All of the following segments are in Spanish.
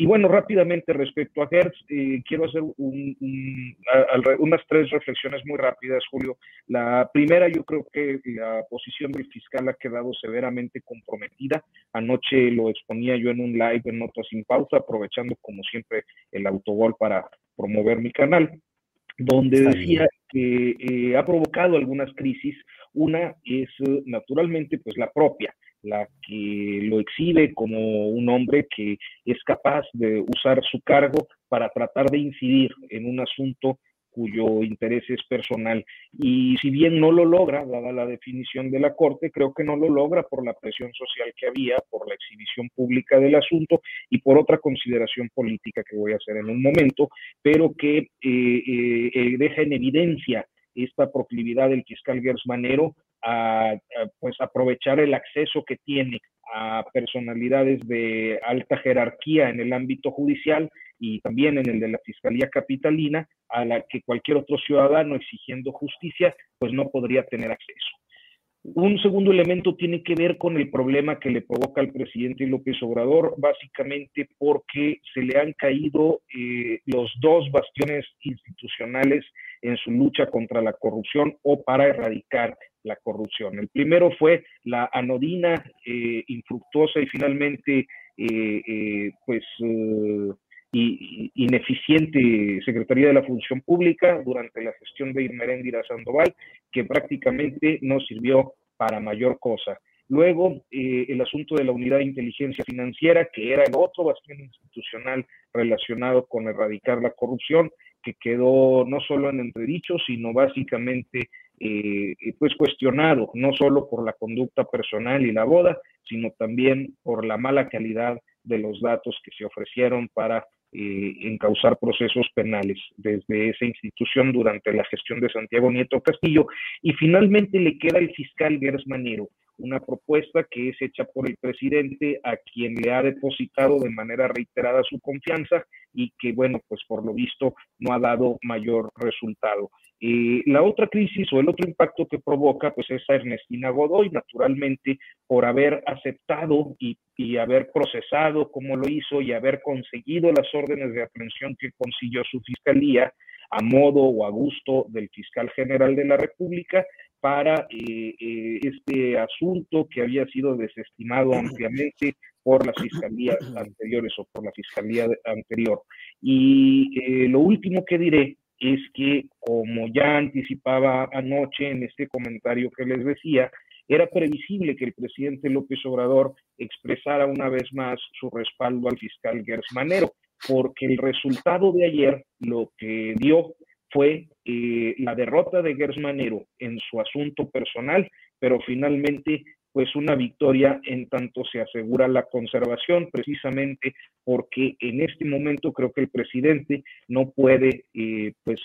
y bueno, rápidamente respecto a Hertz, eh, quiero hacer un, un, a, a, unas tres reflexiones muy rápidas, Julio. La primera, yo creo que la posición del fiscal ha quedado severamente comprometida. Anoche lo exponía yo en un live en Notas sin Pausa, aprovechando como siempre el autogol para promover mi canal, donde decía que eh, ha provocado algunas crisis. Una es naturalmente pues la propia la que lo exhibe como un hombre que es capaz de usar su cargo para tratar de incidir en un asunto cuyo interés es personal. Y si bien no lo logra, dada la definición de la Corte, creo que no lo logra por la presión social que había, por la exhibición pública del asunto y por otra consideración política que voy a hacer en un momento, pero que eh, eh, eh deja en evidencia esta proclividad del fiscal Gersmanero a, pues aprovechar el acceso que tiene a personalidades de alta jerarquía en el ámbito judicial y también en el de la Fiscalía Capitalina, a la que cualquier otro ciudadano exigiendo justicia, pues no podría tener acceso. Un segundo elemento tiene que ver con el problema que le provoca al presidente López Obrador, básicamente porque se le han caído eh, los dos bastiones institucionales en su lucha contra la corrupción o para erradicar la corrupción. El primero fue la anodina, eh, infructuosa y finalmente, eh, eh, pues, y, ineficiente Secretaría de la Función Pública durante la gestión de Irmeréndira Sandoval, que prácticamente no sirvió para mayor cosa. Luego, eh, el asunto de la unidad de inteligencia financiera, que era el otro bastión institucional relacionado con erradicar la corrupción, que quedó no solo en entredicho, sino básicamente eh, pues cuestionado, no solo por la conducta personal y la boda, sino también por la mala calidad de los datos que se ofrecieron para eh, encauzar procesos penales desde esa institución durante la gestión de Santiago Nieto Castillo. Y finalmente le queda el fiscal Gers Manero, una propuesta que es hecha por el presidente a quien le ha depositado de manera reiterada su confianza y que, bueno, pues por lo visto no ha dado mayor resultado. Eh, la otra crisis o el otro impacto que provoca, pues es a Ernestina Godoy, naturalmente, por haber aceptado y, y, haber procesado como lo hizo y haber conseguido las órdenes de aprehensión que consiguió su fiscalía a modo o a gusto del fiscal general de la República para eh, eh, este asunto que había sido desestimado ampliamente por las fiscalías anteriores o por la fiscalía anterior. Y eh, lo último que diré es que, como ya anticipaba anoche en este comentario que les decía, era previsible que el presidente López Obrador expresara una vez más su respaldo al fiscal Gersmanero, porque el resultado de ayer lo que dio fue eh, la derrota de Gersmanero en su asunto personal, pero finalmente pues una victoria en tanto se asegura la conservación, precisamente porque en este momento creo que el presidente no puede eh, pues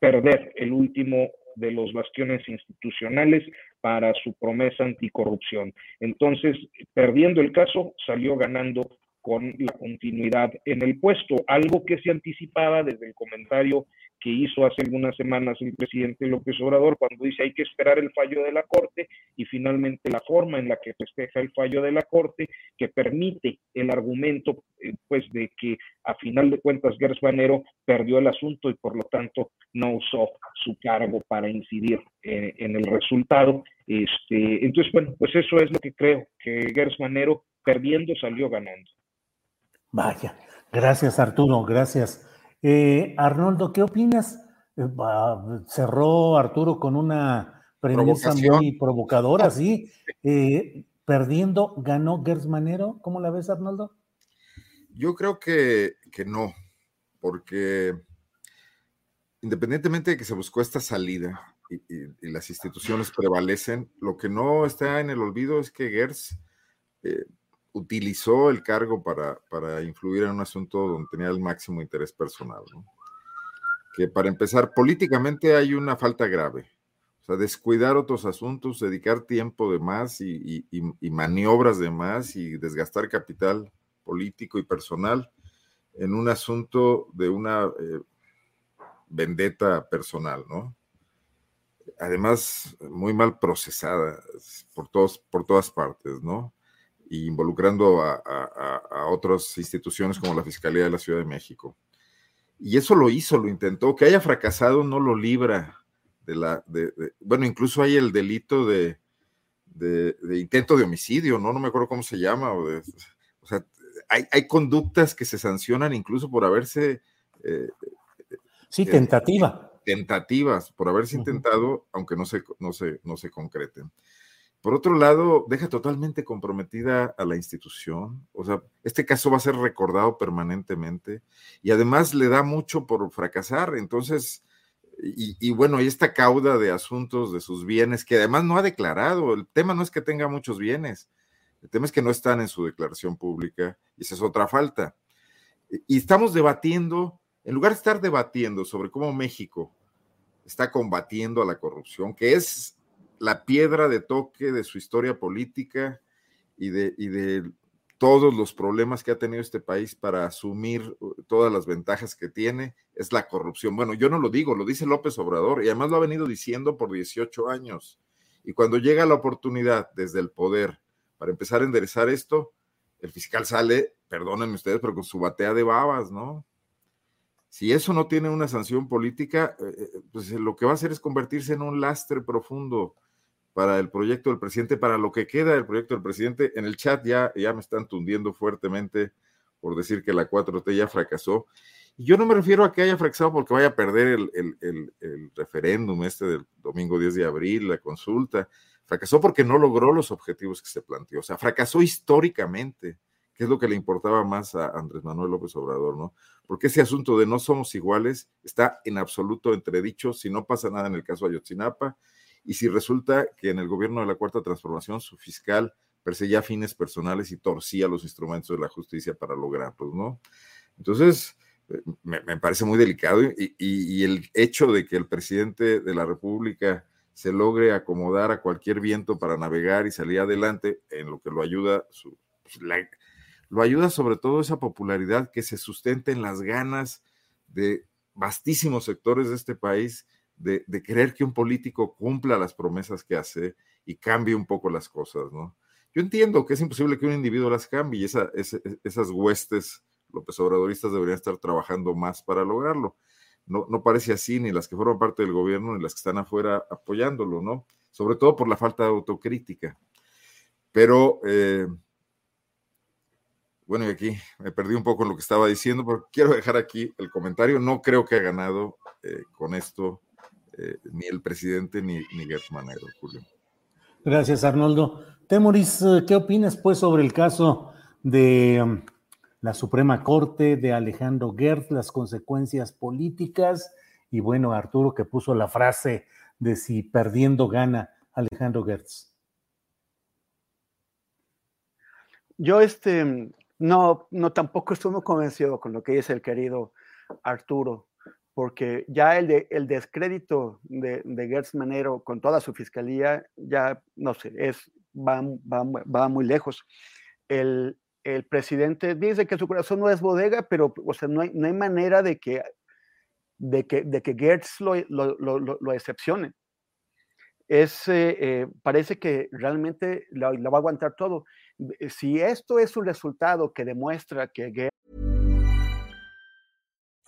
perder el último de los bastiones institucionales para su promesa anticorrupción. Entonces, perdiendo el caso, salió ganando con la continuidad en el puesto, algo que se anticipaba desde el comentario que hizo hace algunas semanas el presidente López Obrador cuando dice hay que esperar el fallo de la Corte y finalmente la forma en la que festeja el fallo de la Corte que permite el argumento eh, pues de que a final de cuentas Gers Manero perdió el asunto y por lo tanto no usó su cargo para incidir eh, en el resultado. Este, entonces, bueno, pues eso es lo que creo, que Gers Manero perdiendo salió ganando. Vaya, gracias Arturo, gracias. Eh, Arnoldo, ¿qué opinas? Eh, cerró Arturo con una premisa muy provocadora, sí. Eh, perdiendo, ganó Gersmanero. ¿Cómo la ves, Arnoldo? Yo creo que, no, porque independientemente de que se buscó esta salida y, las instituciones prevalecen, lo que no está en el olvido es que Gers utilizó el cargo para, para, influir en un asunto donde tenía el máximo interés personal. Que para empezar, políticamente hay una falta grave. O sea, descuidar otros asuntos, dedicar tiempo de más y, maniobras de más y desgastar capital político y personal en un asunto de una eh, vendetta personal, ¿no? Además, muy mal procesada por, todos, por todas partes, ¿no? Involucrando a, otras instituciones como la Fiscalía de la Ciudad de México. Y eso lo hizo, lo intentó. Que haya fracasado no lo libra de la... bueno, incluso hay el delito de, intento de homicidio, ¿no? No me acuerdo cómo se llama. O, sea, hay, conductas que se sancionan incluso por haberse... Eh, sí, eh, tentativa. tentativas, por haberse intentado, aunque no se, no, se, no se concreten. Por otro lado, deja totalmente comprometida a la institución. O sea, este caso va a ser recordado permanentemente y además le da mucho por fracasar. Entonces, y, bueno, y esta cauda de asuntos de sus bienes que además no ha declarado. El tema no es que tenga muchos bienes, el tema es que no están en su declaración pública y esa es otra falta. Y estamos debatiendo, en lugar de estar debatiendo sobre cómo México está combatiendo a la corrupción, que es la piedra de toque de su historia política y de, y de todos los problemas que ha tenido este país para asumir uh, todas las ventajas que tiene, es la corrupción. Bueno, yo no lo digo, lo dice López Obrador y además lo ha venido diciendo por 18 años. Y cuando llega la oportunidad desde el poder para empezar a enderezar esto, el fiscal sale, perdónenme ustedes, pero con su batea de babas, ¿no? Si eso no tiene una sanción política, eh, eh, pues lo que va a hacer es convertirse en un lastre profundo para el proyecto del presidente, para lo que queda del proyecto del presidente. En el chat ya, ya me están tundiendo fuertemente por decir que la 4T ya fracasó. Y yo no me refiero a que haya fracasado porque vaya a perder el, el referéndum este del domingo 10 de abril, la consulta. Fracasó porque no logró los objetivos que se planteó. O sea, fracasó históricamente, que es lo que le importaba más a Andrés Manuel López Obrador, ¿no? Porque ese asunto de no somos iguales está en absoluto entredicho si no pasa nada en el caso Ayotzinapa y si resulta que en el gobierno de la Cuarta Transformación su fiscal perseguía fines personales y torcía los instrumentos de la justicia para lograrlos, ¿no? Entonces, eh, me, parece muy delicado y, el hecho de que el presidente de la República se logre acomodar a cualquier viento para navegar y salir adelante, en lo que lo ayuda, pues, lo ayuda sobre todo esa popularidad que se sustenta en las ganas de vastísimos sectores de este país de, querer que un político cumpla las promesas que hace y cambie un poco las cosas, ¿no? Yo entiendo que es imposible que un individuo las cambie y esa, esas huestes López Obradoristas deberían estar trabajando más para lograrlo. No, no parece así, ni las que forman parte del gobierno, ni las que están afuera apoyándolo, ¿no? Sobre todo por la falta de autocrítica. Pero, eh, bueno, y aquí me perdí un poco en lo que estaba diciendo, pero quiero dejar aquí el comentario. No creo que ha ganado eh, con esto eh, ni el presidente ni, ni Manero, Julio. Gracias, Arnoldo. Temoris, eh, ¿qué opinas pues sobre el caso de um, la Suprema Corte, de Alejandro Gertz, las consecuencias políticas? Y bueno, Arturo que puso la frase de si perdiendo gana Alejandro Gertz. Yo este, no, no tampoco estoy muy convencido con lo que dice el querido Arturo porque ya el, el descrédito de, de Gertz Manero con toda su fiscalía, ya no sé, es, va, va, va muy lejos. El, el presidente dice que su corazón no es bodega, pero o sea, no, hay, no hay manera de que, de que, de que Gertz lo, lo, lo, lo excepcione. Es, eh, eh, parece que realmente lo, va a aguantar todo. Si esto es un resultado que demuestra que Gertz...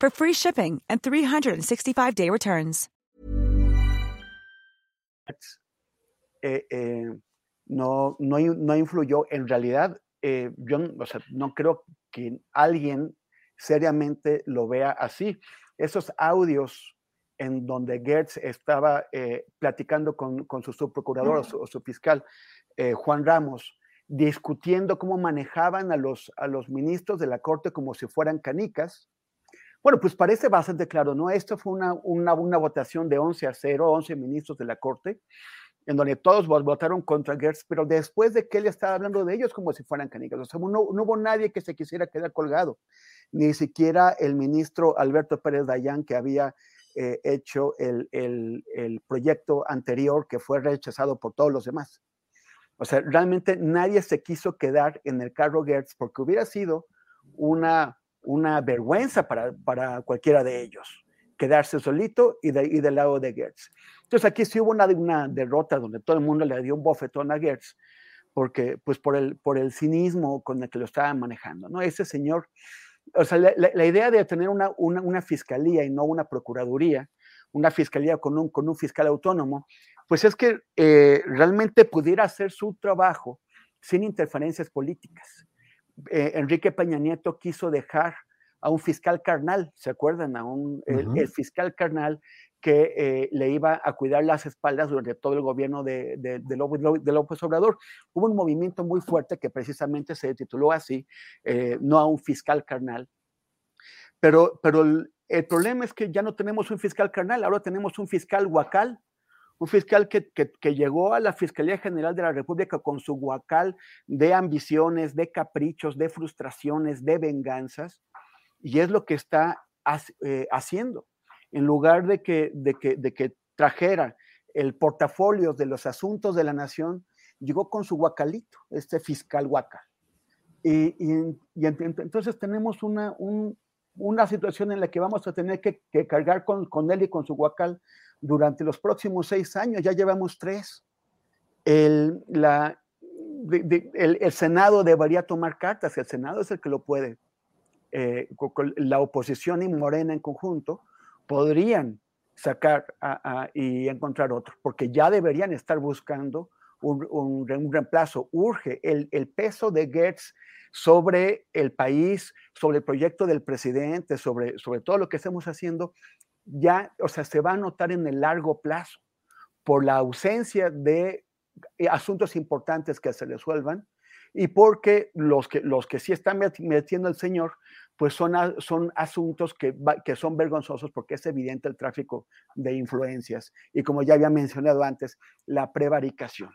for free shipping and 365-day returns. Eh, eh, no, no, no influyó en realidad eh, yo o sea, no creo que alguien seriamente lo vea así. Esos audios en donde Gertz estaba eh, platicando con, con, su subprocurador o, su, o, su, fiscal, eh, Juan Ramos, discutiendo cómo manejaban a los, a los ministros de la Corte como si fueran canicas. Bueno, pues parece bastante claro, ¿no? Esto fue una, una, votación de 11 a 0, 11 ministros de la Corte, en donde todos votaron contra Gertz, pero después de que él estaba hablando de ellos como si fueran canicas. O sea, no, no, hubo nadie que se quisiera quedar colgado, ni siquiera el ministro Alberto Pérez Dayán, que había eh, hecho el, el, el, proyecto anterior que fue rechazado por todos los demás. O sea, realmente nadie se quiso quedar en el carro Gertz porque hubiera sido una, una vergüenza para, para cualquiera de ellos quedarse solito y, de, y del lado de Gertz. Entonces aquí sí hubo una, una, derrota donde todo el mundo le dio un bofetón a Gertz, porque, pues por el, por el cinismo con el que lo estaban manejando, ¿no? Ese señor, o sea, la, la idea de tener una, una, una, fiscalía y no una procuraduría, una fiscalía con un, con un fiscal autónomo, pues es que eh, realmente pudiera hacer su trabajo sin interferencias políticas. Eh, Enrique Peña Nieto quiso dejar a un fiscal carnal, ¿se acuerdan? A un, uh -huh. el, el, fiscal carnal que eh, le iba a cuidar las espaldas durante todo el gobierno de, de, de, López, de, López, Obrador. Hubo un movimiento muy fuerte que precisamente se tituló así, eh, no a un fiscal carnal. Pero, pero el, el, problema es que ya no tenemos un fiscal carnal, ahora tenemos un fiscal huacal, un fiscal que, que, llegó a la Fiscalía General de la República con su huacal de ambiciones, de caprichos, de frustraciones, de venganzas, y es lo que está eh, haciendo en lugar de que, de que, de que trajera el portafolio de los asuntos de la nación, llegó con su guacalito, este fiscal guacal. Y, y, y, entonces tenemos una, un, una situación en la que vamos a tener que, que cargar con, con, él y con su guacal durante los próximos seis años, ya llevamos tres. El, la, de, de, el, el Senado debería tomar cartas, el Senado es el que lo puede. Eh, con la oposición y Morena en conjunto, podrían sacar a, a, y encontrar otro, porque ya deberían estar buscando un, un, un reemplazo. Urge el, el, peso de Gertz sobre el país, sobre el proyecto del presidente, sobre, sobre todo lo que estamos haciendo, ya, o sea, se va a notar en el largo plazo por la ausencia de asuntos importantes que se resuelvan y porque los que, los que sí están metiendo el señor, pues son, son asuntos que, que son vergonzosos porque es evidente el tráfico de influencias y como ya había mencionado antes, la prevaricación.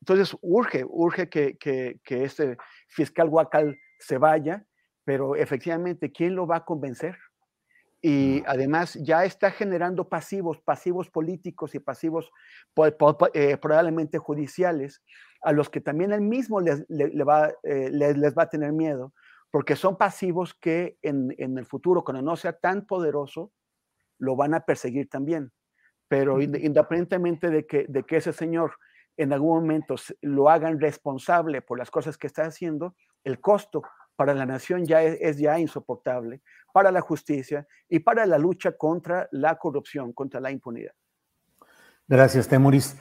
Entonces, urge, urge que, que, que este fiscal Huacal se vaya, pero efectivamente, ¿quién lo va a convencer? Y además ya está generando pasivos, pasivos políticos y pasivos eh, probablemente judiciales, a los que también él mismo les, les, les, va, eh, les, les, va a tener miedo, porque son pasivos que en, en, el futuro, cuando no sea tan poderoso, lo van a perseguir también. Pero independientemente de que, de que ese señor en algún momento lo hagan responsable por las cosas que está haciendo, el costo para la nación ya es, ya insoportable, para la justicia y para la lucha contra la corrupción, contra la impunidad. Gracias, Temuris.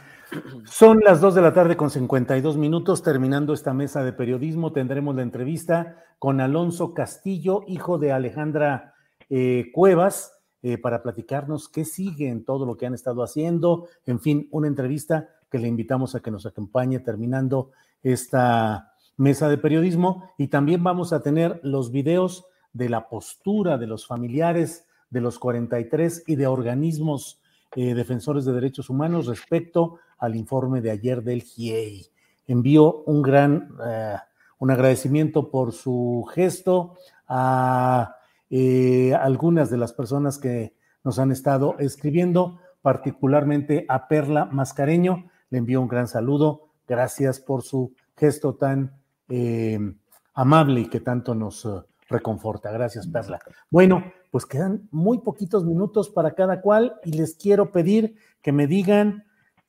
Son las 2 de la tarde con 52 minutos. Terminando esta mesa de periodismo, tendremos la entrevista con Alonso Castillo, hijo de Alejandra eh, Cuevas, eh, para platicarnos qué sigue en todo lo que han estado haciendo. En fin, una entrevista que le invitamos a que nos acompañe terminando esta mesa de periodismo. Y también vamos a tener los videos de la postura de los familiares de los 43 y de organismos eh, defensores de derechos humanos respecto al informe de ayer del GIEI. Envío un gran eh, un agradecimiento por su gesto a eh, algunas de las personas que nos han estado escribiendo, particularmente a Perla Mascareño. Le envío un gran saludo. Gracias por su gesto tan amable y que tanto nos reconforta. Gracias, Perla. Bueno, pues quedan muy poquitos minutos para cada cual y les quiero pedir que me digan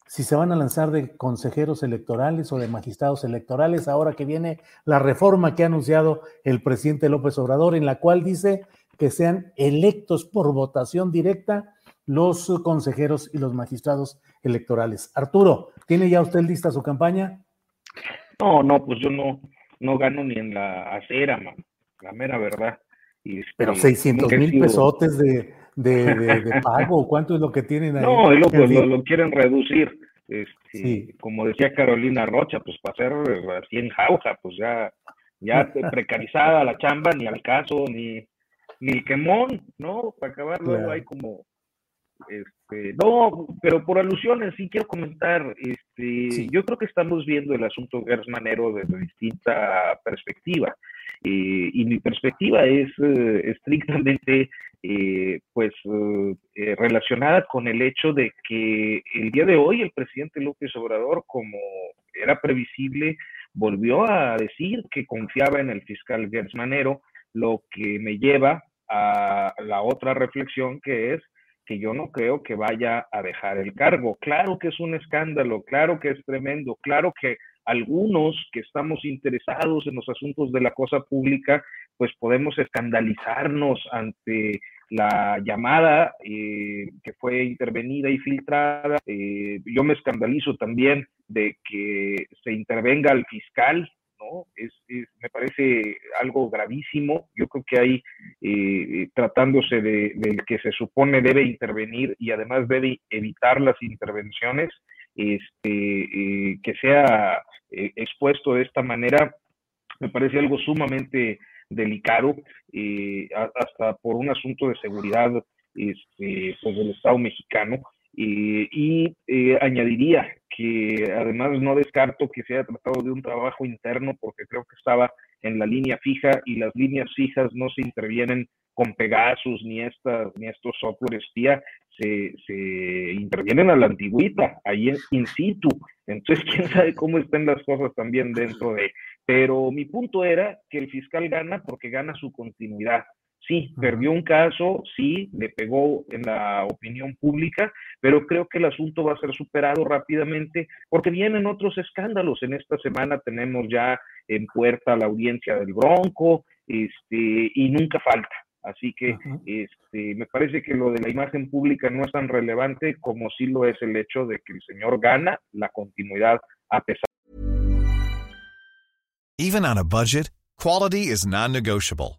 si se van a lanzar de consejeros electorales o de magistrados electorales ahora que viene la reforma que ha anunciado el presidente López Obrador, en la cual dice que sean electos por votación directa los consejeros y los magistrados electorales. Arturo, ¿tiene ya usted lista su campaña? No, no, pues yo no, no gano ni en la acera, man la mera verdad. Y, Pero 600 mil pesotes de, de, pago, ¿cuánto es lo que tienen ahí? No, lo, lo, quieren reducir. Este, Como decía Carolina Rocha, pues para ser así en jauja, pues ya, ya precarizada la chamba, ni al caso, ni, ni el quemón, ¿no? Para acabar luego hay como este, no, pero por alusiones sí quiero comentar, este, yo creo que estamos viendo el asunto Gers Manero desde distinta perspectiva. Eh, y mi perspectiva es eh, estrictamente eh, pues relacionada con el hecho de que el día de hoy el presidente López Obrador, como era previsible, volvió a decir que confiaba en el fiscal Gers Manero, lo que me lleva a la otra reflexión que es que yo no creo que vaya a dejar el cargo. Claro que es un escándalo, claro que es tremendo, claro que algunos que estamos interesados en los asuntos de la cosa pública, pues podemos escandalizarnos ante la llamada eh, que fue intervenida y filtrada. Eh, yo me escandalizo también de que se intervenga al fiscal Es, me parece algo gravísimo. Yo creo que hay, eh, tratándose de, del que se supone debe intervenir y además debe evitar las intervenciones, este, eh, que sea eh, expuesto de esta manera, me parece algo sumamente delicado, hasta por un asunto de seguridad este, pues del Estado mexicano. Y añadiría que además no descarto que se haya tratado de un trabajo interno porque creo que estaba en la línea fija y las líneas fijas no se intervienen con Pegasus ni, estas, ni estos software espía, se, se intervienen a la antigüita, ahí in situ. Entonces, quién sabe cómo estén las cosas también dentro de... Pero mi punto era que el fiscal gana porque gana su continuidad. Sí, perdió un caso, sí, le pegó en la opinión pública, pero creo que el asunto va a ser superado rápidamente porque vienen otros escándalos. En esta semana tenemos ya en puerta la audiencia del Bronco, este, y nunca falta. Así que este, me parece que lo de la imagen pública no es tan relevante como sí lo es el hecho de que el señor gana la continuidad a pesar. Even on a budget, quality is non-negotiable.